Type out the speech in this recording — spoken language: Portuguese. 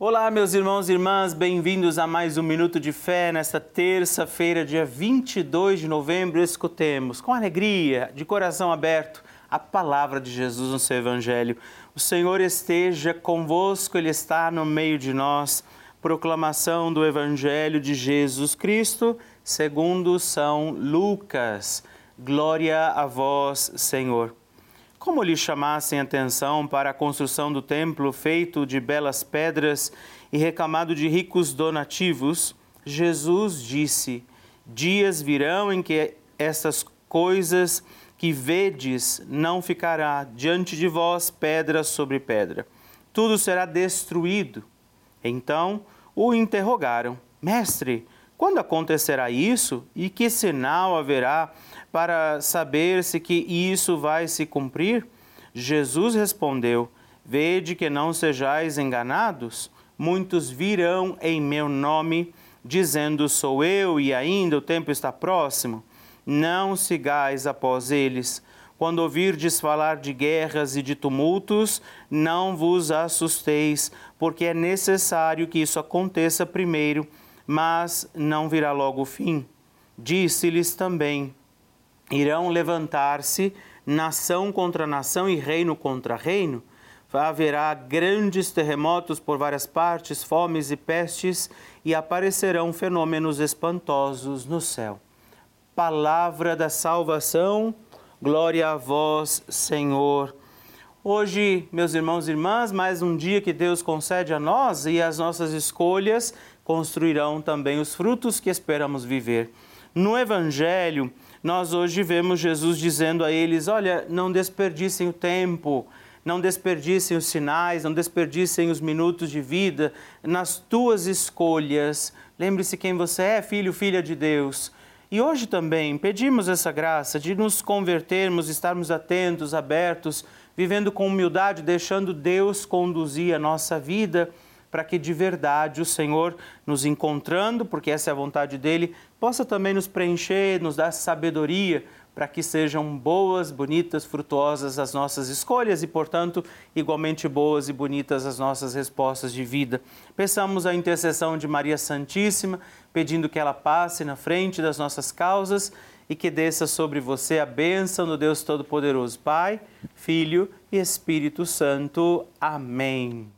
Olá, meus irmãos e irmãs, bem-vindos a mais um Minuto de Fé. Nesta terça-feira, dia 22 de novembro, escutemos com alegria, de coração aberto, a palavra de Jesus no seu Evangelho. O Senhor esteja convosco, Ele está no meio de nós. Proclamação do Evangelho de Jesus Cristo, segundo São Lucas. Glória a vós, Senhor. Como lhe chamassem atenção para a construção do templo feito de belas pedras e recamado de ricos donativos, Jesus disse: Dias virão em que estas coisas que vedes não ficará diante de vós pedra sobre pedra. Tudo será destruído. Então o interrogaram: Mestre, quando acontecerá isso e que sinal haverá para saber-se que isso vai se cumprir? Jesus respondeu: Vede que não sejais enganados. Muitos virão em meu nome, dizendo: Sou eu, e ainda o tempo está próximo. Não sigais após eles. Quando ouvirdes falar de guerras e de tumultos, não vos assusteis, porque é necessário que isso aconteça primeiro mas não virá logo o fim. Disse-lhes também: irão levantar-se nação contra nação e reino contra reino. Haverá grandes terremotos por várias partes, fomes e pestes, e aparecerão fenômenos espantosos no céu. Palavra da salvação, glória a vós, Senhor. Hoje, meus irmãos e irmãs, mais um dia que Deus concede a nós e as nossas escolhas construirão também os frutos que esperamos viver. No Evangelho, nós hoje vemos Jesus dizendo a eles: Olha, não desperdicem o tempo, não desperdicem os sinais, não desperdicem os minutos de vida nas tuas escolhas. Lembre-se quem você é, filho, filha de Deus. E hoje também pedimos essa graça de nos convertermos, estarmos atentos, abertos, vivendo com humildade, deixando Deus conduzir a nossa vida para que de verdade o Senhor, nos encontrando, porque essa é a vontade dele, possa também nos preencher, nos dar sabedoria para que sejam boas, bonitas, frutuosas as nossas escolhas e, portanto, igualmente boas e bonitas as nossas respostas de vida. Peçamos a intercessão de Maria Santíssima, pedindo que ela passe na frente das nossas causas e que desça sobre você a bênção do Deus Todo-Poderoso, Pai, Filho e Espírito Santo. Amém.